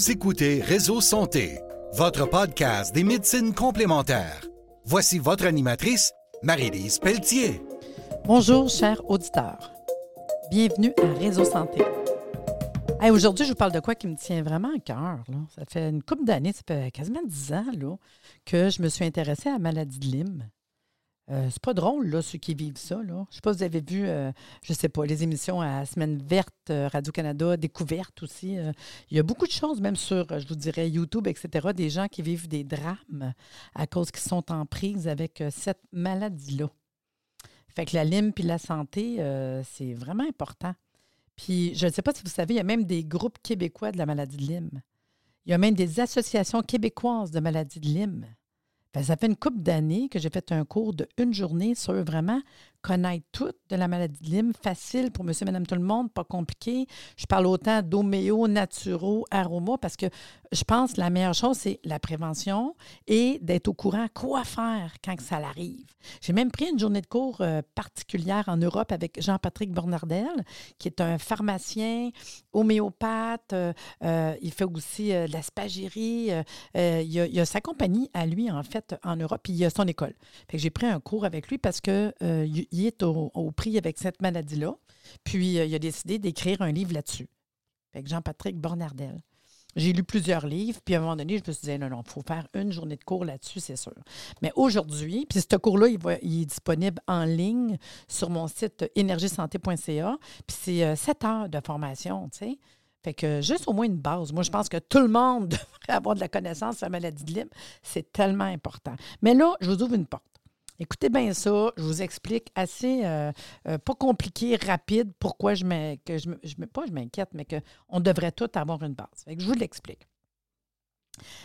Vous écoutez Réseau Santé, votre podcast des médecines complémentaires. Voici votre animatrice, Marie-Lise Pelletier. Bonjour, chers auditeurs. Bienvenue à Réseau Santé. Aujourd'hui, je vous parle de quoi qui me tient vraiment à cœur. Ça fait une couple d'années, ça fait quasiment dix ans que je me suis intéressée à la maladie de Lyme. Euh, c'est pas drôle, là, ceux qui vivent ça. Là. Je sais pas si vous avez vu, euh, je sais pas, les émissions à Semaine verte, euh, Radio-Canada, Découverte aussi. il y a beaucoup de choses, même sur, je vous dirais, YouTube, etc., des gens qui vivent des drames à cause qu'ils sont en prise avec cette maladie-là. Fait que la lime puis la santé, c'est vraiment important. Puis, je ne sais pas si vous savez, il y a même des groupes québécois de la maladie de Lyme. Il y a même des associations québécoises de maladie de Lyme. Ça fait une couple d'années que j'ai fait un cours de une journée sur vraiment connaître tout de la maladie de Lyme, facile pour monsieur, madame, tout le monde, pas compliqué. Je parle autant d'homéo, naturaux, aroma, parce que je pense que la meilleure chose, c'est la prévention et d'être au courant quoi faire quand ça arrive. J'ai même pris une journée de cours euh, particulière en Europe avec Jean-Patrick Bornardel, qui est un pharmacien, homéopathe. Euh, euh, il fait aussi de la spagyrie. il, a, a, sa compagnie à lui, en fait, en Europe, puis il a son école. j'ai pris un cours avec lui parce que il est au, prix avec cette maladie-là. Puis, il a décidé d'écrire un livre là-dessus. Avec Jean-Patrick Bornardel. J'ai lu plusieurs livres, puis à un moment donné, je me suis dit, non, non, il faut faire une journée de cours là-dessus, c'est sûr. Mais aujourd'hui, puis ce cours-là, il, est disponible en ligne sur mon site énergiesanté.ca, puis c'est 7 euh, heures de formation, tu sais. Fait que juste au moins une base. Moi, je pense que tout le monde devrait avoir de la connaissance sur la maladie de Lyme. C'est tellement important. Mais là, je vous ouvre une porte. Écoutez bien ça, je vous explique assez, euh, euh, pas compliqué, rapide, pourquoi je m'inquiète, mais qu'on devrait tout avoir une base. je vous l'explique.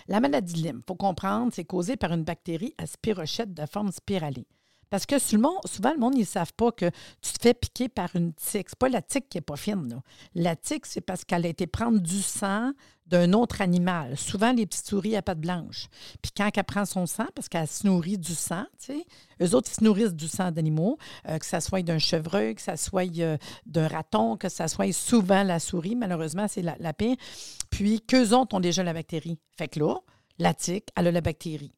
La maladie de Lyme, il faut comprendre, c'est causé par une bactérie à spirochète de forme spiralée. Parce que souvent, le monde, ils ne savent pas que tu te fais piquer par une tique. Ce pas la tique qui n'est pas fine. La tique, c'est parce qu'elle a été prendre du sang d'un autre animal. Souvent, les petites souris à pattes blanches. Puis quand elle prend son sang, parce qu'elle se nourrit du sang, tu sais, eux autres, se nourrissent du sang d'animaux, euh, que ça soit d'un chevreuil, que ça soit euh, d'un raton, que ça soit souvent la souris. Malheureusement, c'est la. Puis qu'eux autres ont déjà la bactérie. Fait que là, la tique, elle a la bactérie.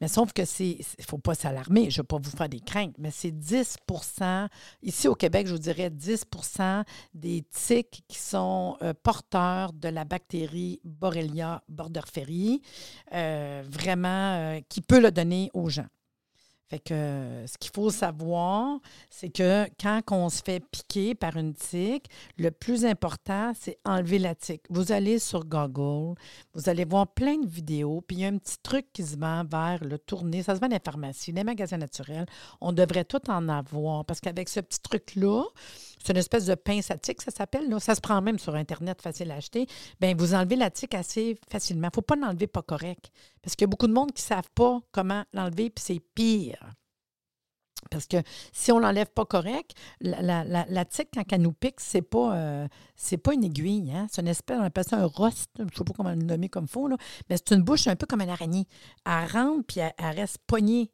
Mais sauf que c'est. Il ne faut pas s'alarmer, je ne vais pas vous faire des craintes, mais c'est 10% Ici au Québec, je vous dirais 10% des tiques qui sont euh, porteurs de la bactérie Borrelia borderferi, euh, vraiment, euh, qui peut le donner aux gens. Fait que ce qu'il faut savoir, c'est que quand on se fait piquer par une tique, le plus important, c'est enlever la tique. Vous allez sur Google, vous allez voir plein de vidéos, puis il y a un petit truc qui se vend vers le tourner. Ça se vend dans les pharmacies, les magasins naturels. On devrait tout en avoir parce qu'avec ce petit truc-là, c'est une espèce de pince à tique, ça s'appelle. Ça se prend même sur Internet, facile à acheter. Bien, vous enlevez la tique assez facilement. Il ne faut pas l'enlever pas correct. Parce qu'il y a beaucoup de monde qui ne savent pas comment l'enlever, puis c'est pire. Parce que si on l'enlève pas correct, la, la, tique, quand elle nous pique, ce n'est pas, euh, pas une aiguille. Hein? C'est une espèce, on appelle ça un rost, je ne sais pas comment le nommer comme faux, là, mais c'est une bouche un peu comme une araignée. Elle rentre, puis elle, reste poignée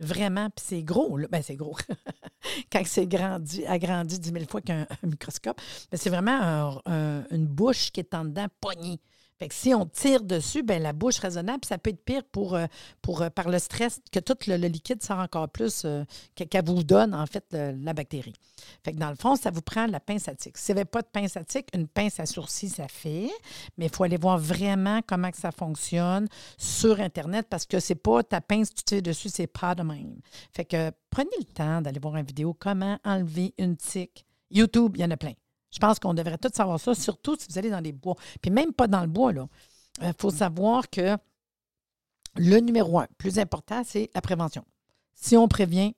Vraiment, puis c'est gros. Là. Ben, c'est gros. Quand c'est grandi, agrandi dix mille fois qu'un microscope, c'est vraiment une bouche qui est en dedans poignée. Fait que si on tire dessus, ben la bouche raisonnable, ça peut être pire pour, euh, pour euh, par le stress que tout le, liquide sort encore plus euh, qu'elle vous donne, en fait, la bactérie. Fait que dans le fond, ça vous prend la pince à tique. Si vous n'avez pas de pince à tique, une pince à sourcil, ça fait. Mais il faut aller voir vraiment comment ça fonctionne sur Internet parce que c'est pas ta pince, tu tires dessus, c'est pas de même. Fait que prenez le temps d'aller voir une vidéo comment enlever une tique. YouTube, il y en a plein. Je pense qu'on devrait tous savoir ça, surtout si vous allez dans les bois. Puis même pas dans le bois, là. Il euh, faut savoir que le numéro un, plus important, c'est la prévention. Si on prévient,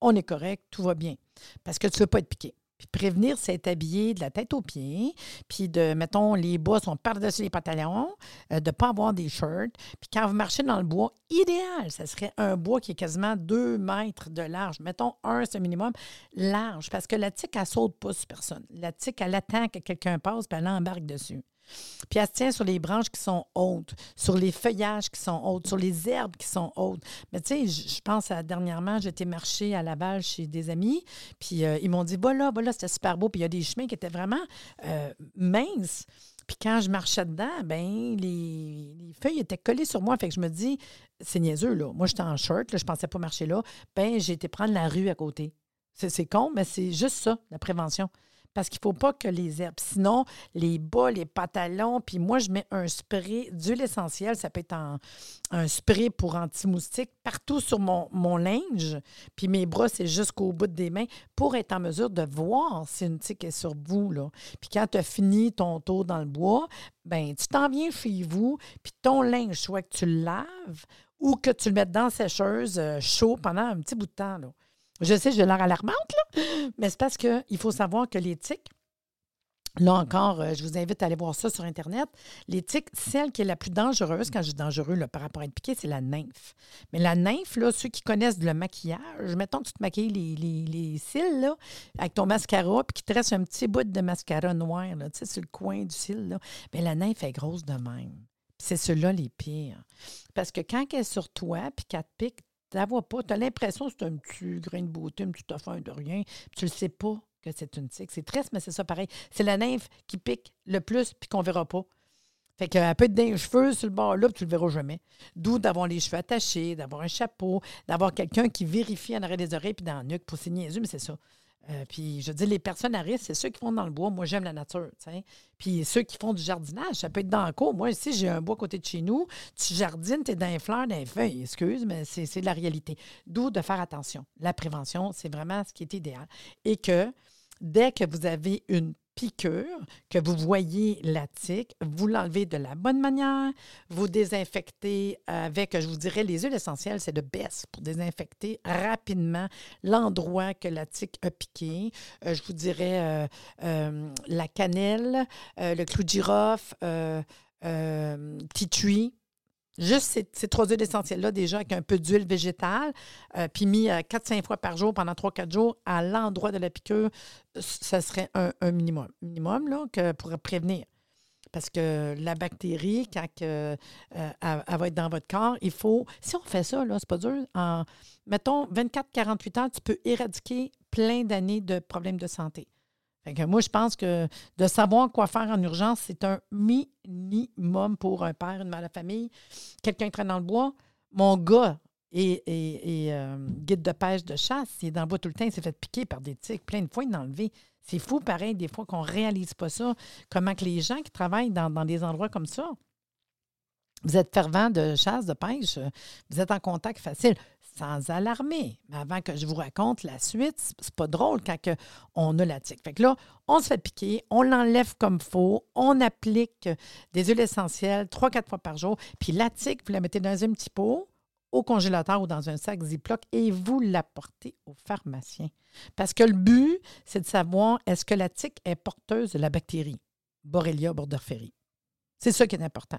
on est correct, tout va bien. Parce que tu ne veux pas être piqué. Puis prévenir, c'est habillé de la tête aux pieds, puis de, mettons, les bois sont par-dessus les pantalons, euh, de ne pas avoir des shirts. Puis quand vous marchez dans le bois, idéal, ce serait un bois qui est quasiment deux mètres de large. Mettons un, c'est minimum, large, parce que la tique, elle saute pas sur personne. La tique, elle attend que quelqu'un passe, puis elle embarque dessus. Puis elle se tient sur les branches qui sont hautes, sur les feuillages qui sont hautes, sur les herbes qui sont hautes. Mais tu sais, je pense à dernièrement, j'étais marcher à Laval chez des amis, puis euh, ils m'ont dit voilà, voilà, c'était super beau, puis il y a des chemins qui étaient vraiment euh, minces. Puis quand je marchais dedans, ben les, les feuilles étaient collées sur moi. Fait que je me dis, c'est niaiseux, là. Moi, j'étais en shirt, là, je pensais pas marcher là. Ben, j'ai été prendre la rue à côté. C'est con, mais c'est juste ça, la prévention. Parce qu'il ne faut pas que les herbes. Sinon, les bas, les pantalons, puis moi, je mets un spray d'huile essentielle. Ça peut être un spray pour anti-moustique partout sur mon, mon linge. Puis mes bras, c'est jusqu'au bout des mains pour être en mesure de voir si une tique est sur vous. Puis quand tu as fini ton tour dans le bois, ben tu t'en viens chez vous, puis ton linge, soit que tu le laves ou que tu le mettes dans la sécheuse euh, chaud pendant un petit bout de temps. Je sais, j'ai l'air alarmante, là, mais c'est parce qu'il faut savoir que les tiques, là encore, euh, je vous invite à aller voir ça sur Internet. Les tiques, celle qui est la plus dangereuse, quand je dis dangereux par rapport à être piqué, c'est la nymphe. Mais la nymphe, là, ceux qui connaissent le maquillage, mettons que tu te maquilles les, les, les cils là, avec ton mascara, puis qu'il te reste un petit bout de mascara noir là, tu sais, sur le coin du cil, là, bien, la nymphe est grosse de même. C'est ceux-là les pires. Parce que quand elle est sur toi, puis qu'elle te pique, la vois pas. Tu l'impression que c'est un petit grain de beauté, un petit affaire de rien. Puis tu le sais pas que c'est une tique. C'est triste, mais c'est ça pareil. C'est la nymphe qui pique le plus, puis qu'on verra pas. Fait qu'elle peut être dans les cheveux sur le bord là, puis tu le verras jamais. D'où d'avoir les cheveux attachés, d'avoir un chapeau, d'avoir quelqu'un qui vérifie en arrêt des oreilles puis dans le nuque pour c'est niaiseux, mais c'est ça. Euh, puis je dis, les personnes à risque, c'est ceux qui font dans le bois. Moi, j'aime la nature. tu sais. Puis ceux qui font du jardinage, ça peut être dans la cour. Moi, ici, j'ai un bois à côté de chez nous. Tu jardines, tu es dans les fleurs, dans les feuilles. Excuse, mais c'est c'est la réalité. D'où de faire attention. La prévention, c'est vraiment ce qui est idéal. Et que dès que vous avez une piqûre, que vous voyez la tique, vous l'enlevez de la bonne manière, vous désinfectez avec, je vous dirais, les huiles essentielles, c'est de baisse pour désinfecter rapidement l'endroit que la tique a piqué. Euh, je vous dirais euh, euh, la cannelle, le clou de girofle, tree. Juste ces, trois huiles essentielles-là, déjà avec un peu d'huile végétale, euh, puis mis 4-5 fois par jour pendant 3-4 jours à l'endroit de la piqûre, ça serait un, un minimum. Minimum, là, que pour prévenir. Parce que la bactérie, quand euh, elle, elle va être dans votre corps, il faut. Si on fait ça, là, c'est pas dur. En, mettons, 24-48 heures, tu peux éradiquer plein d'années de problèmes de santé. Moi, je pense que de savoir quoi faire en urgence, c'est un minimum pour un père, une mère de famille, quelqu'un traîne dans le bois. Mon gars est, euh, guide de pêche de chasse. Il est dans le bois tout le temps. Il s'est fait piquer par des tiques. Plein de fois, il l'a enlevé. C'est fou, pareil, des fois qu'on ne réalise pas ça. Comment que les gens qui travaillent dans, des endroits comme ça, vous êtes fervent de chasse, de pêche, vous êtes en contact facile, sans alarmer. Mais avant que je vous raconte la suite, c'est- pas drôle quand on a la tique. Fait que là, on se fait piquer, on l'enlève comme faut, on applique des huiles essentielles trois, quatre fois par jour. Puis la tique, vous la mettez dans un petit pot, au congélateur ou dans un sac Ziploc et vous l'apportez au pharmacien. Parce que le but, c'est de savoir est-ce que la tique est porteuse de la bactérie Borrelia burgdorferi? C'est ça qui est important.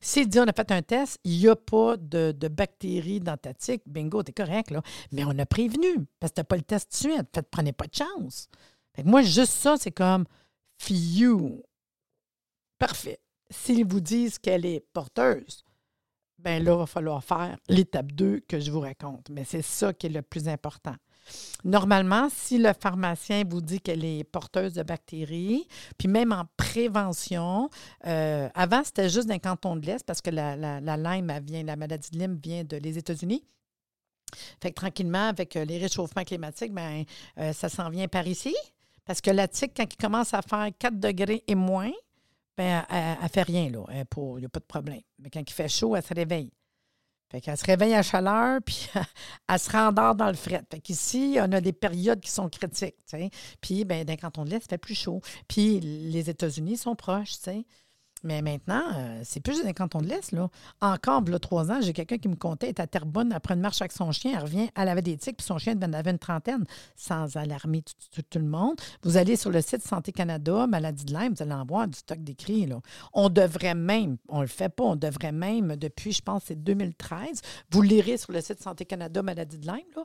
S'il dit on a fait un test, il n'y a pas de, bactéries dans ta tique, bingo, t'es correct, là. Mais on a prévenu, parce que tu n'as pas le test de suite. Fait prenez pas de chance. Fait moi, juste ça, c'est comme few. Parfait. S'ils vous disent qu'elle est porteuse, ben là, il va falloir faire l'étape 2 que je vous raconte. Mais c'est ça qui est le plus important. Normalement, si le pharmacien vous dit qu'elle est porteuse de bactéries, puis même en prévention, euh, avant, c'était juste d'un canton de l'Est parce que la, la, Lyme, vient, la maladie de Lyme vient de les États-Unis. Fait que tranquillement, avec euh, les réchauffements climatiques, ben, euh, ça s'en vient par ici. Parce que la tique, quand il commence à faire 4 degrés et moins, ben, elle ne fait rien, là. Il n'y a pas de problème. Mais quand il fait chaud, elle se réveille. Fait qu'elle se réveille à chaleur, puis elle se rendort dans le fret. Fait qu'ici, on a des périodes qui sont critiques. Puis, ben, d'un canton de fait plus chaud. Puis, les États-Unis sont proches, tu sais. Mais maintenant, euh, c'est plus d'un canton de l'Est, là. Encore, là, trois ans, j'ai quelqu'un qui me comptait, elle est à Terrebonne, après une marche avec son chien, elle revient, elle avait des tiques, puis son chien en avait une trentaine, sans alarmer tout, le monde. Vous allez sur le site Santé Canada, Maladie de Lyme, vous allez en voir du stock d'écrits, là. On devrait même, on le fait pas, on devrait même, depuis, je pense, c'est 2013, vous lirez sur le site Santé Canada, Maladie de Lyme, là,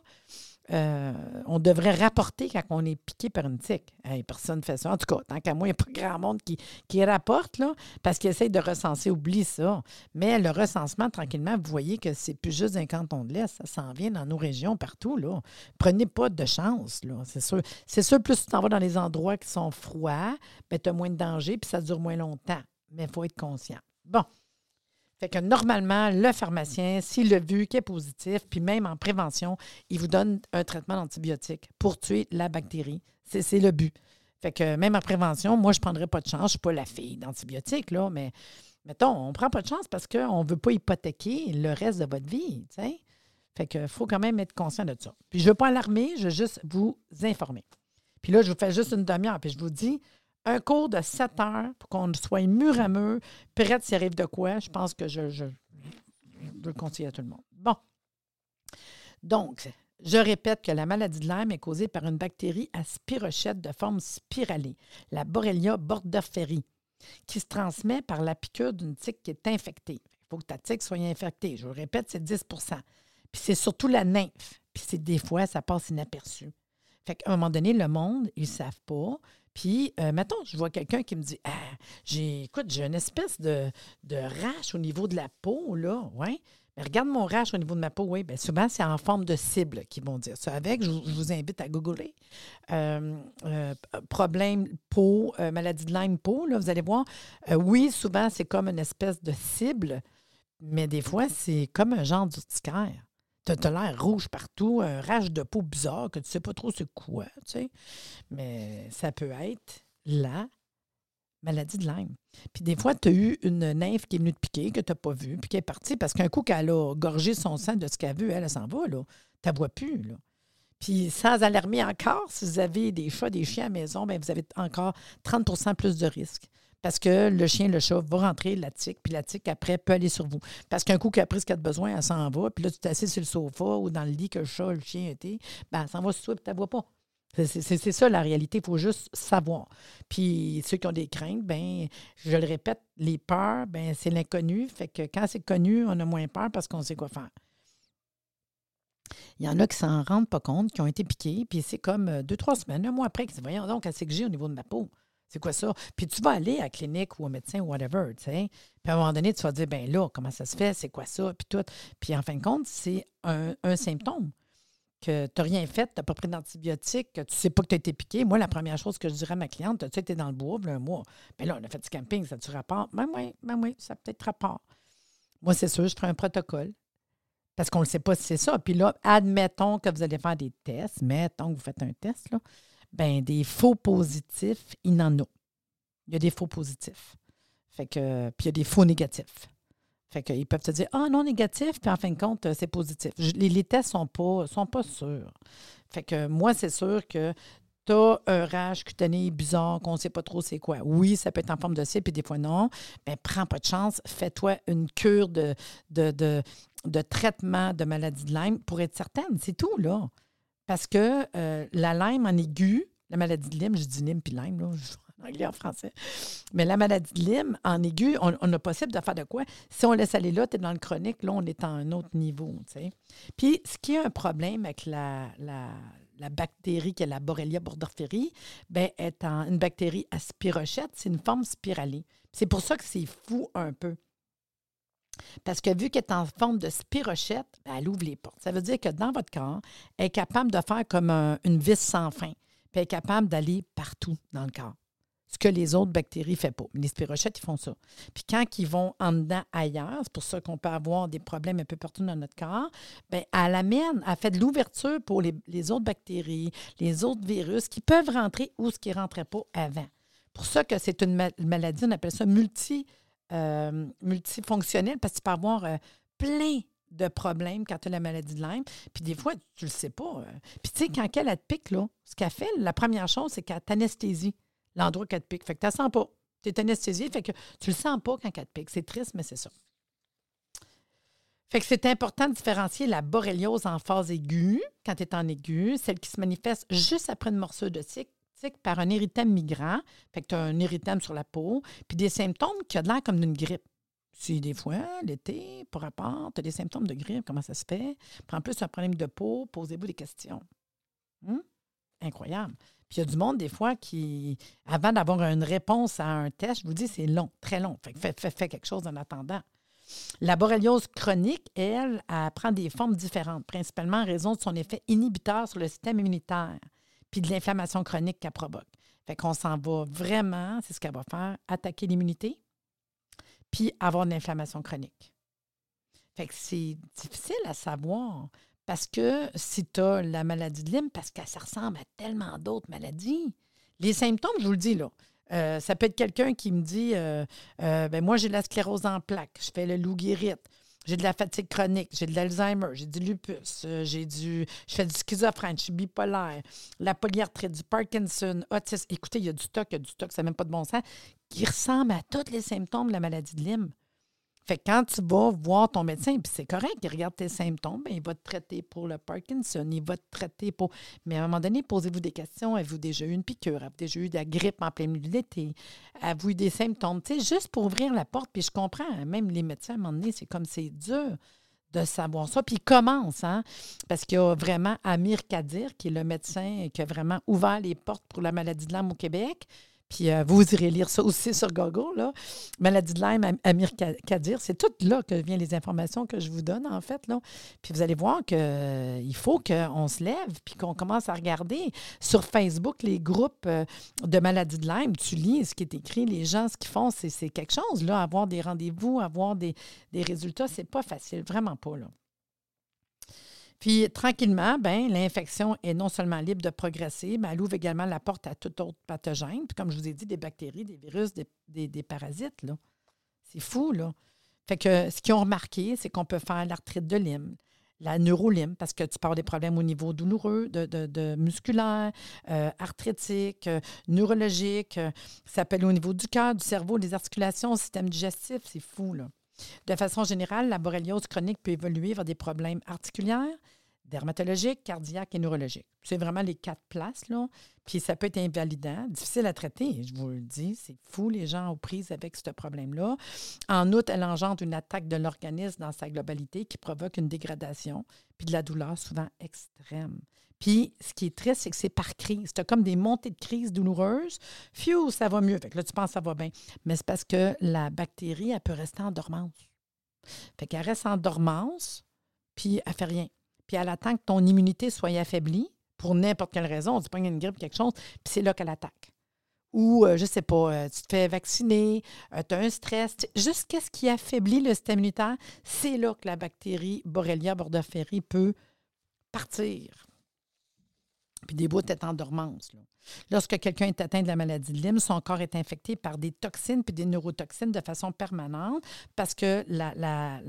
euh, on devrait rapporter quand on est piqué par une tique. Personne ne fait ça. En tout cas, tant qu'à moi, il n'y a pas grand monde qui, rapporte, parce qu'ils essayent de recenser, oublie ça. Mais le recensement, tranquillement, vous voyez que c'est plus juste un canton de l'Est. Ça s'en vient dans nos régions, partout. Là. Prenez pas de chance. C'est sûr. C'est sûr, plus tu t'en vas dans les endroits qui sont froids, ben, tu as moins de danger, puis ça dure moins longtemps. mais il faut être conscient. Bon. Fait que normalement, le pharmacien, s'il l'a vu qui est positif, puis même en prévention, il vous donne un traitement d'antibiotique pour tuer la bactérie. C'est le but. Fait que même en prévention, moi, je ne prendrais pas de chance. Je ne suis pas la fille d'antibiotiques, là, mais mettons, on ne prend pas de chance parce qu'on ne veut pas hypothéquer le reste de votre vie. Fait que faut quand même être conscient de ça. Puis je ne veux pas alarmer, je veux juste vous informer. Puis là, je vous fais juste une demi-heure, puis je vous dis, un cours de 7 heures pour qu'on soit mur à mur, prête s'il arrive de quoi, je pense que je, je, le conseille à tout le monde. Bon. Donc, je répète que la maladie de Lyme est causée par une bactérie à spirochette de forme spiralée, la Borrelia burgdorferi, qui se transmet par la piqûre d'une tique qui est infectée. Il faut que ta tique soit infectée. Je vous répète, c'est 10% Puis c'est surtout la nymphe. Puis des fois, ça passe inaperçu. Fait qu'à un moment donné, le monde, ils ne savent pas. Puis, euh, mettons, je vois quelqu'un qui me dit ah, j'ai, écoute, j'ai une espèce de, de rache au niveau de la peau, là. Ouais. Mais regarde mon rache au niveau de ma peau, oui. Bien, souvent, c'est en forme de cible qu'ils vont dire ça. Avec, je, vous invite à googler. Euh, euh, problème peau, maladie de Lyme peau, là, vous allez voir. oui, souvent, c'est comme une espèce de cible, mais des fois, c'est comme un genre d'urticaire. Tu as, l'air rouge partout, un rage de peau bizarre que tu sais pas trop c'est quoi, tu sais. Mais ça peut être la maladie de Lyme. Puis des fois, tu as eu une nymphe qui est venue te piquer, que tu n'as pas vue, puis qui est partie parce qu'un coup qu'elle a gorgé son sang de ce qu'elle a vu, elle, elle s'en va, là. Tu vois plus, là. Puis sans alarmer encore, si vous avez des chats, des chiens à la maison, bien, vous avez encore 30% plus de risques. Parce que le chien, le chat va rentrer la tique, puis la tique, après, peut aller sur vous. Parce qu'un coup qu'elle a pris ce qu'elle a besoin, elle s'en va, puis là, tu t'assieds sur le sofa ou dans le lit que le chat, le chien était, ben, elle s'en va sur toi, puis tu ne vois pas. C'est ça la réalité, il faut juste savoir. Puis ceux qui ont des craintes, ben je le répète, les peurs, ben c'est l'inconnu. Fait que quand c'est connu, on a moins peur parce qu'on sait quoi faire. Il y en a qui s'en rendent pas compte, qui ont été piqués, puis c'est comme euh, deux, trois semaines, un mois après, qui disent Voyons donc, qu'est-ce que j'ai au niveau de ma peau? C'est quoi ça? Puis tu vas aller à la clinique ou au médecin ou whatever, tu sais. Puis à un moment donné, tu vas te dire, ben là, comment ça se fait? C'est quoi ça? Puis tout. Puis en fin de compte, c'est un, symptôme que tu n'as rien fait, tu n'as pas pris d'antibiotiques, que tu ne sais pas que tu as été piqué. Moi, la première chose que je dirais à ma cliente, tu été dans le bois un mois. Bien là, on a fait du camping, ça a-tu rapport? Ben oui, ben oui, ça a peut-être rapport. Moi, c'est sûr, je prends un protocole. Parce qu'on ne sait pas si c'est ça. Puis là, admettons que vous allez faire des tests, mettons que vous faites un test, là ben des faux positifs, il n'en a. Il y a des faux positifs. Fait que, puis il y a des faux négatifs. Fait qu'ils peuvent te dire Ah non, négatif, puis en fin de compte, c'est positif. les, tests ne sont pas, sont pas sûrs. Fait que moi, c'est sûr que tu as un rage cutané bizarre qu'on ne sait pas trop c'est quoi. Oui, ça peut être en forme de cible, puis des fois non. Mais prends pas de chance. Fais-toi une cure de, de, de, de, traitement de maladie de Lyme pour être certaine. C'est tout, là. Parce que euh, la Lyme en aiguë, la maladie de Lyme, je dis Lyme puis Lyme, là, en anglais, en français. Mais la maladie de Lyme, en aiguë, on, a possible de faire de quoi? Si on laisse aller là, tu es dans le chronique, là, on est à un autre niveau. sais. Puis, ce qui est un problème avec la, la, bactérie qui est la Borrelia burgdorferi, bien, est une bactérie à spirochette, c'est une forme spiralée. C'est pour ça que c'est fou un peu. Parce que vu qu'elle est en forme de spirochette, ben, elle ouvre les portes. Ça veut dire que dans votre corps, elle est capable de faire comme une vis sans fin. Puis elle est capable d'aller partout dans le corps. Ce que les autres bactéries ne font pas. Les spirochettes, ils font ça. Puis quand ils vont en dedans ailleurs, c'est pour ça qu'on peut avoir des problèmes un peu partout dans notre corps, bien, elle amène, elle fait de l'ouverture pour les, autres bactéries, les autres virus qui peuvent rentrer ou ce qui ne rentrait pas avant. Pour ça que c'est une maladie, on appelle ça multi euh, multifonctionnel parce que tu peux avoir euh, plein de problèmes quand tu as la maladie de Lyme. Puis des fois, tu le sais pas. Euh. Puis tu sais, quand elle, te pique, là, ce qu'elle fait, la première chose, c'est qu'elle t'anesthésie l'endroit qu'elle te pique. Fait que tu ne sens pas. Tu es anesthésié, fait que tu le sens pas quand elle te pique. C'est triste, mais c'est ça. Fait que c'est important de différencier la borréliose en phase aiguë, quand tu es en aiguë, celle qui se manifeste juste après une morsure de par un érythème migrant. Fait que tu as un érythème sur la peau, puis des symptômes qui ont l'air comme d'une grippe. Si des fois, l'été, pour rapport, tu as des symptômes de grippe, comment ça se fait? Puis en plus, un problème de peau, posez-vous des questions. Hum? Incroyable. Puis il y a du monde, des fois, qui, avant d'avoir une réponse à un test, je vous dis, c'est long, très long. Fait que fait, quelque chose en attendant. La borréliose chronique, elle, prend des formes différentes, principalement en raison de son effet inhibiteur sur le système immunitaire puis de l'inflammation chronique qu'elle provoque. Fait qu'on s'en va vraiment, c'est ce qu'elle va faire, attaquer l'immunité, puis avoir de l'inflammation chronique. Fait que c'est difficile à savoir parce que si tu as la maladie de Lyme, parce que ça ressemble à tellement d'autres maladies, les symptômes, je vous le dis là, euh, ça peut être quelqu'un qui me dit euh, euh, ben moi, j'ai la sclérose en plaques, je fais le loup guérite, j'ai de la fatigue chronique, j'ai de l'Alzheimer, j'ai du lupus, j'ai du. Je fais du schizophrène, je suis bipolaire, la polyarthrite, du Parkinson, autisme. Écoutez, il y a du stock, il y a du stock, ça n'a même pas de bon sens, qui ressemble à tous les symptômes de la maladie de Lyme. Fait que quand tu vas voir ton médecin, puis c'est correct, il regarde tes symptômes, bien, il va te traiter pour le Parkinson, il va te traiter pour. Mais à un moment donné, posez-vous des questions. Avez-vous déjà eu une piqûre? Avez-vous déjà eu de la grippe en plein milieu de l'été? Avez-vous eu des symptômes? Tu sais, juste pour ouvrir la porte, puis je comprends, hein, même les médecins, à un moment donné, c'est comme c'est dur de savoir ça. Puis il commence, hein? Parce qu'il y a vraiment Amir Kadir, qui est le médecin qui a vraiment ouvert les portes pour la maladie de l'âme au Québec. Puis euh, vous irez lire ça aussi sur Google. Là. Maladie de Lyme, Amir Kadir, c'est tout là que viennent les informations que je vous donne, en fait. Là. Puis vous allez voir qu'il euh, faut qu'on se lève puis qu'on commence à regarder sur Facebook les groupes euh, de maladie de Lyme. Tu lis ce qui est écrit, les gens, ce qu'ils font, c'est quelque chose. Là, avoir des rendez-vous, avoir des, des résultats, c'est pas facile, vraiment pas. Là. Puis tranquillement, ben, l'infection est non seulement libre de progresser, mais elle ouvre également la porte à tout autre pathogène. Puis comme je vous ai dit, des bactéries, des virus, des, parasites. Là. C'est fou, là. Fait que ce qu'ils ont remarqué, c'est qu'on peut faire l'arthrite de Lyme, la neurolyme, parce que tu parles des problèmes au niveau douloureux, de, musculaire, euh, arthritique, euh, neurologique. Euh, ça aller au niveau du cœur, du cerveau, des articulations, système digestif. C'est fou, là. De façon générale, la borréliose chronique peut évoluer vers des problèmes articulaires, dermatologiques, cardiaques et neurologiques. C'est vraiment les quatre places, là. Puis ça peut être invalidant, difficile à traiter, je vous le dis. C'est fou, les gens aux prises avec ce problème-là. En outre, elle engendre une attaque de l'organisme dans sa globalité qui provoque une dégradation, puis de la douleur souvent extrême. Puis, ce qui est triste, c'est que c'est par crise. As comme des montées de crise douloureuses. Phew, ça va mieux. Que là, tu penses ça va bien. Mais c'est parce que la bactérie, elle peut rester en dormance. Fait qu'elle reste en dormance, puis elle fait rien. Puis elle attend que ton immunité soit affaiblie pour n'importe quelle raison. On y a une grippe, quelque chose, puis c'est là qu'elle attaque. Ou, euh, je ne sais pas, euh, tu te fais vacciner, euh, tu as un stress. Juste qu'est-ce qui affaiblit le système immunitaire, c'est là que la bactérie Borrelia burgdorferi peut partir puis des bouts étaient en dormance. Lorsque quelqu'un est atteint de la maladie de Lyme, son corps est infecté par des toxines puis des neurotoxines de façon permanente parce que la,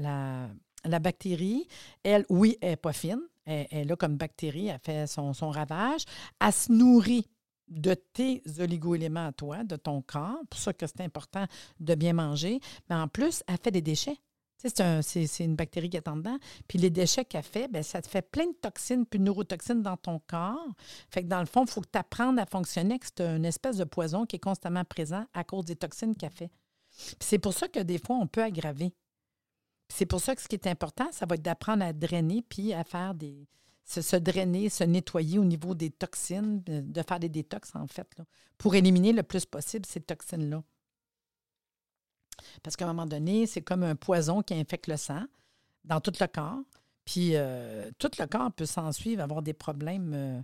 bactérie, elle, oui, elle n'est pas fine. Elle, est là comme bactérie, elle fait son, son ravage. Elle se nourrit de tes oligoéléments à toi, de ton corps. pour ça que c'est important de bien manger. Mais en plus, elle fait des déchets. C'est une bactérie qui est en dedans. Puis les déchets qu'elle fait, bien, ça te fait plein de toxines puis de neurotoxines dans ton corps. Fait que dans le fond, il faut que tu apprennes à fonctionner que c'est une espèce de poison qui est constamment présent à cause des toxines qu'elle fait. c'est pour ça que des fois, on peut aggraver. C'est pour ça que ce qui est important, ça va être d'apprendre à drainer puis à faire des. Se, drainer, se nettoyer au niveau des toxines, de faire des détox, en fait, pour éliminer le plus possible ces toxines-là. Parce qu'à un moment donné, c'est comme un poison qui infecte le sang dans tout le corps. Puis euh, tout le corps peut s'en suivre, avoir des problèmes euh,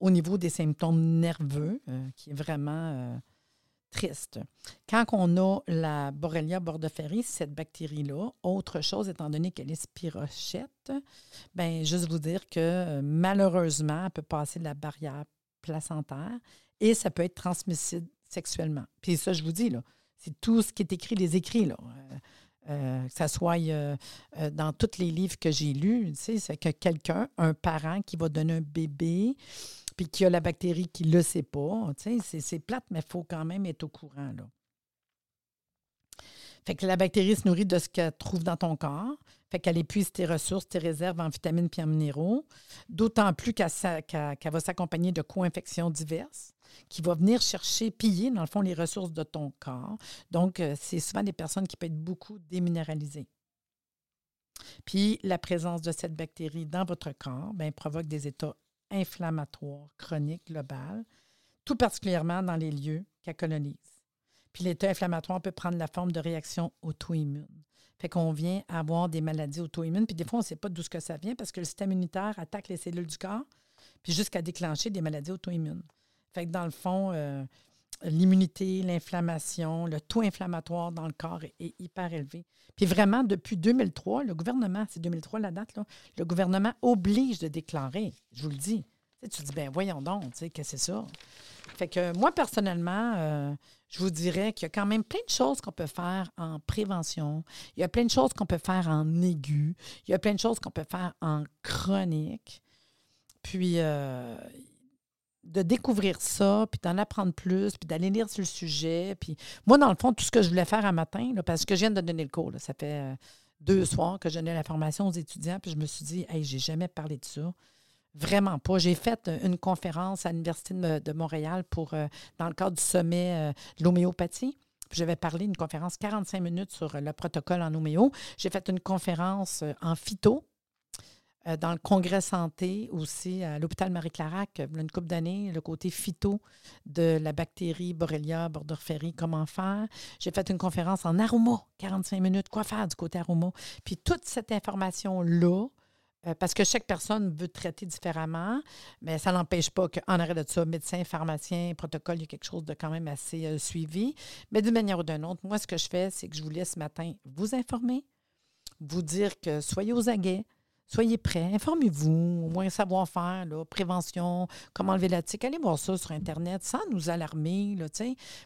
au niveau des symptômes nerveux, euh, qui est vraiment triste. Quand on a la Borrelia burgdorferi, cette bactérie-là, autre chose, étant donné qu'elle est spirochette, bien, juste vous dire que malheureusement, elle peut passer de la barrière placentaire et ça peut être transmissible sexuellement. Puis ça, je vous dis, là, c'est tout ce qui est écrit, les écrits, là. Euh, euh, que ça soit euh, dans tous les livres que j'ai lus, c'est que quelqu'un, un parent qui va donner un bébé, puis qui a la bactérie qui ne le sait pas, c'est plate, mais il faut quand même être au courant. Là. Fait que la bactérie se nourrit de ce qu'elle trouve dans ton corps. Fait qu'elle épuise tes ressources, tes réserves en vitamines et en minéraux. D'autant plus qu'elle va s'accompagner de co-infections diverses qui va venir chercher, piller, dans le fond, les ressources de ton corps. Donc, euh, c'est souvent des personnes qui peuvent être beaucoup déminéralisées. Puis, la présence de cette bactérie dans votre corps bien, provoque des états inflammatoires chroniques globales, tout particulièrement dans les lieux qu'elle colonise. Puis l'état inflammatoire peut prendre la forme de réaction auto-immune. Fait qu'on vient avoir des maladies auto-immunes, puis des fois, on ne sait pas d'où ça vient parce que le système immunitaire attaque les cellules du corps, puis jusqu'à déclencher des maladies auto-immunes. Fait que dans le fond, euh, l'immunité, l'inflammation, le taux inflammatoire dans le corps est, hyper élevé. Puis vraiment, depuis 2003, le gouvernement, c'est 2003 la date, là, le gouvernement oblige de déclarer, je vous le dis. Tu, dis, ben voyons donc, tu sais, que c'est ça? Fait que moi, personnellement, euh, je vous dirais qu'il y a quand même plein de choses qu'on peut faire en prévention. Il y a plein de choses qu'on peut faire en aigu. Il y a plein de choses qu'on peut faire en chronique. Puis, euh, de découvrir ça, puis d'en apprendre plus, puis d'aller lire sur le sujet. Puis moi, dans le fond, tout ce que je voulais faire un matin, parce que je viens de donner le cours, ça fait euh, deux soirs que je donnais la formation aux étudiants, puis je me suis dit, hey, j'ai jamais parlé de ça. Vraiment pas. J'ai fait euh, une conférence à l'Université de, Montréal pour, euh, dans le cadre du sommet de l'homéopathie. J'avais parlé une conférence 45 minutes sur le protocole en homéo. J'ai fait une conférence en phyto euh, dans le congrès santé aussi, à l'hôpital Marie-Clarac, a une couple d'années, le côté phyto de la bactérie Borrelia burgdorferi, comment faire? J'ai fait une conférence en aroma, 45 minutes, quoi faire du côté aroma? Puis toute cette information-là, euh, parce que chaque personne veut traiter différemment, mais ça n'empêche pas qu'en arrêt de ça, médecin, pharmacien, protocole, il y a quelque chose de quand même assez euh, suivi. Mais d'une manière ou d'une autre, moi, ce que je fais, c'est que je vous laisse ce matin vous informer, vous dire que soyez aux aguets, Soyez prêts, informez-vous, au moins savoir-faire, prévention, comment enlever la tique. Allez voir ça sur Internet sans nous alarmer.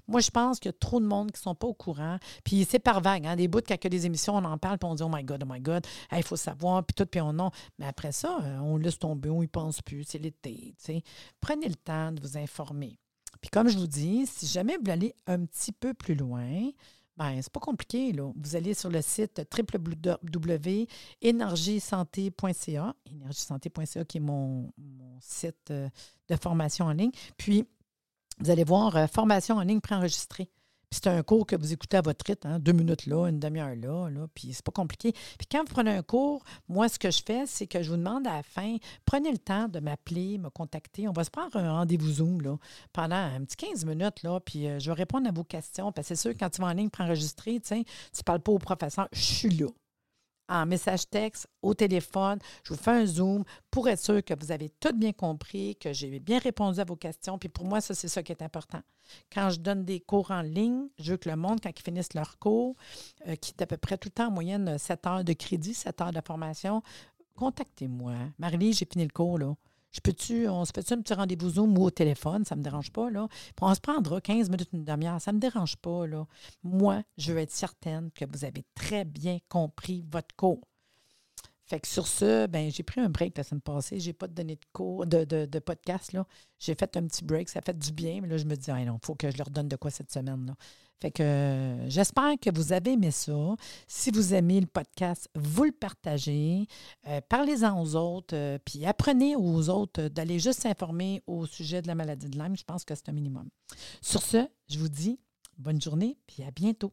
Moi, je pense qu'il y a trop de monde qui ne sont pas au courant. Puis c'est par vague. Hein, des bouts, quand il des émissions, on en parle, puis on dit Oh my God, oh my God, il faut savoir, puis tout, puis on non. Mais après ça, euh, on laisse tomber, on n'y pense plus, c'est l'été. Prenez le temps de vous informer. Puis comme je vous dis, si jamais vous allez un petit peu plus loin, Bien, c'est pas compliqué. Vous allez sur le site www.énergiesanté.ca, énergiesanté.ca qui est mon, site euh, de formation en ligne. Puis, vous allez voir euh, formation en ligne préenregistrée c'est un cours que vous écoutez à votre rythme, hein, deux minutes là, une demi-heure là, puis c'est pas compliqué. Puis quand vous prenez un cours, moi, ce que je fais, c'est que je vous demande à la fin, prenez le temps de m'appeler, me contacter. On va se prendre un rendez-vous Zoom pendant un petit 15 minutes, là, puis euh, je vais répondre à vos questions. Parce que c'est sûr, quand tu vas en ligne pour enregistrer, tu ne parles pas au professeur, je suis là en message texte, au téléphone. Je vous fais un Zoom pour être sûr que vous avez tout bien compris, que j'ai bien répondu à vos questions. Puis pour moi, ça, c'est ça qui est important. Quand je donne des cours en ligne, je veux que le monde, quand ils finissent leur cours, euh, qui est à peu près tout le temps en moyenne 7 heures de crédit, 7 heures de formation, contactez-moi. Marie, j'ai fini le cours, là. Je peux-tu, on se fait un petit rendez-vous Zoom ou au téléphone, ça ne me dérange pas, là. on se prendra 15 minutes, une demi-heure, ça ne me dérange pas, là. Moi, je veux être certaine que vous avez très bien compris votre cours. Fait que sur ce, ben, j'ai pris un break la semaine passée. Je n'ai pas donné de cours, de, de, podcast. Là. J'ai fait un petit break. Ça fait du bien. Mais là, je me dis, il faut que je leur donne de quoi cette semaine. Là. Fait que j'espère que vous avez aimé ça. Si vous aimez le podcast, vous le partagez. Euh, parlez-en aux autres. Euh, puis apprenez aux autres d'aller juste s'informer au sujet de la maladie de Lyme. Je pense que c'est un minimum. Sur ce, je vous dis bonne journée. Puis à bientôt.